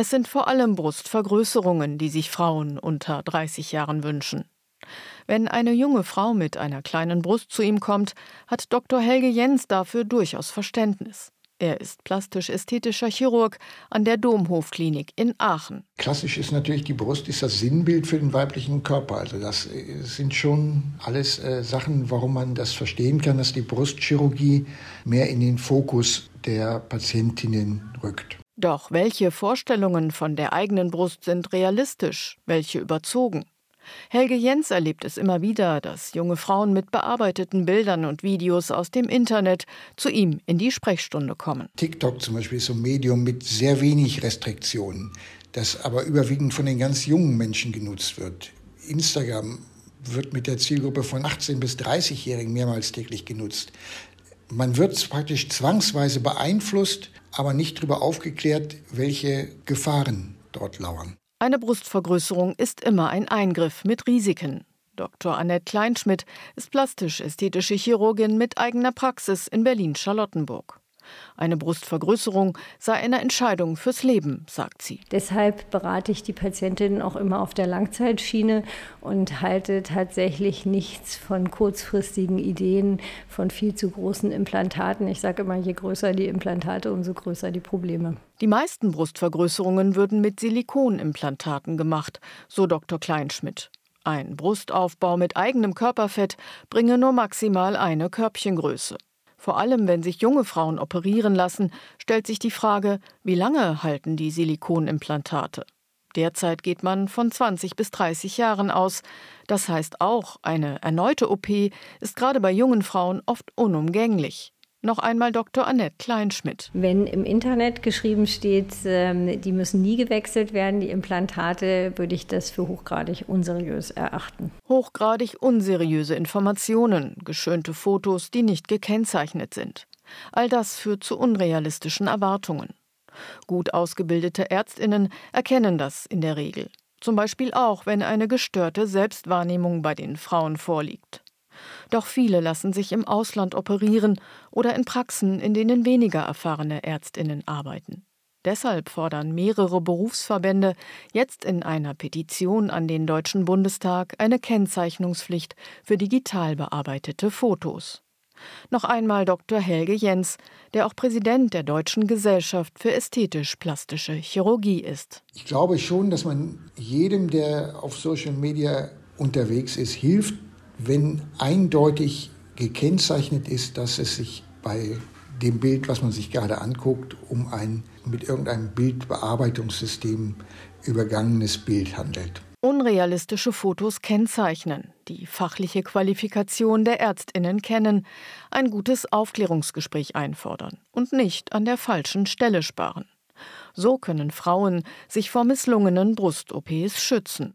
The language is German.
Es sind vor allem Brustvergrößerungen, die sich Frauen unter 30 Jahren wünschen. Wenn eine junge Frau mit einer kleinen Brust zu ihm kommt, hat Dr. Helge Jens dafür durchaus Verständnis. Er ist plastisch-ästhetischer Chirurg an der Domhofklinik in Aachen. Klassisch ist natürlich die Brust ist das Sinnbild für den weiblichen Körper. Also das äh, sind schon alles äh, Sachen, warum man das verstehen kann, dass die Brustchirurgie mehr in den Fokus der Patientinnen rückt. Doch welche Vorstellungen von der eigenen Brust sind realistisch, welche überzogen? Helge Jens erlebt es immer wieder, dass junge Frauen mit bearbeiteten Bildern und Videos aus dem Internet zu ihm in die Sprechstunde kommen. TikTok zum Beispiel ist ein Medium mit sehr wenig Restriktionen, das aber überwiegend von den ganz jungen Menschen genutzt wird. Instagram wird mit der Zielgruppe von 18 bis 30-Jährigen mehrmals täglich genutzt. Man wird praktisch zwangsweise beeinflusst, aber nicht darüber aufgeklärt, welche Gefahren dort lauern. Eine Brustvergrößerung ist immer ein Eingriff mit Risiken. Dr. Annette Kleinschmidt ist plastisch-ästhetische Chirurgin mit eigener Praxis in Berlin-Charlottenburg. Eine Brustvergrößerung sei eine Entscheidung fürs Leben, sagt sie. Deshalb berate ich die Patientinnen auch immer auf der Langzeitschiene und halte tatsächlich nichts von kurzfristigen Ideen, von viel zu großen Implantaten. Ich sage immer, je größer die Implantate, umso größer die Probleme. Die meisten Brustvergrößerungen würden mit Silikonimplantaten gemacht, so Dr. Kleinschmidt. Ein Brustaufbau mit eigenem Körperfett bringe nur maximal eine Körbchengröße. Vor allem, wenn sich junge Frauen operieren lassen, stellt sich die Frage, wie lange halten die Silikonimplantate? Derzeit geht man von 20 bis 30 Jahren aus. Das heißt auch, eine erneute OP ist gerade bei jungen Frauen oft unumgänglich. Noch einmal Dr. Annette Kleinschmidt. Wenn im Internet geschrieben steht, ähm, die müssen nie gewechselt werden, die Implantate, würde ich das für hochgradig unseriös erachten. Hochgradig unseriöse Informationen, geschönte Fotos, die nicht gekennzeichnet sind. All das führt zu unrealistischen Erwartungen. Gut ausgebildete Ärztinnen erkennen das in der Regel. Zum Beispiel auch, wenn eine gestörte Selbstwahrnehmung bei den Frauen vorliegt. Doch viele lassen sich im Ausland operieren oder in Praxen, in denen weniger erfahrene Ärztinnen arbeiten. Deshalb fordern mehrere Berufsverbände jetzt in einer Petition an den Deutschen Bundestag eine Kennzeichnungspflicht für digital bearbeitete Fotos. Noch einmal Dr. Helge Jens, der auch Präsident der Deutschen Gesellschaft für ästhetisch-plastische Chirurgie ist. Ich glaube schon, dass man jedem, der auf Social Media unterwegs ist, hilft, wenn eindeutig gekennzeichnet ist, dass es sich bei dem Bild, was man sich gerade anguckt, um ein mit irgendeinem Bildbearbeitungssystem übergangenes Bild handelt. Unrealistische Fotos kennzeichnen, die fachliche Qualifikation der Ärztinnen kennen, ein gutes Aufklärungsgespräch einfordern und nicht an der falschen Stelle sparen. So können Frauen sich vor misslungenen Brust-OPs schützen.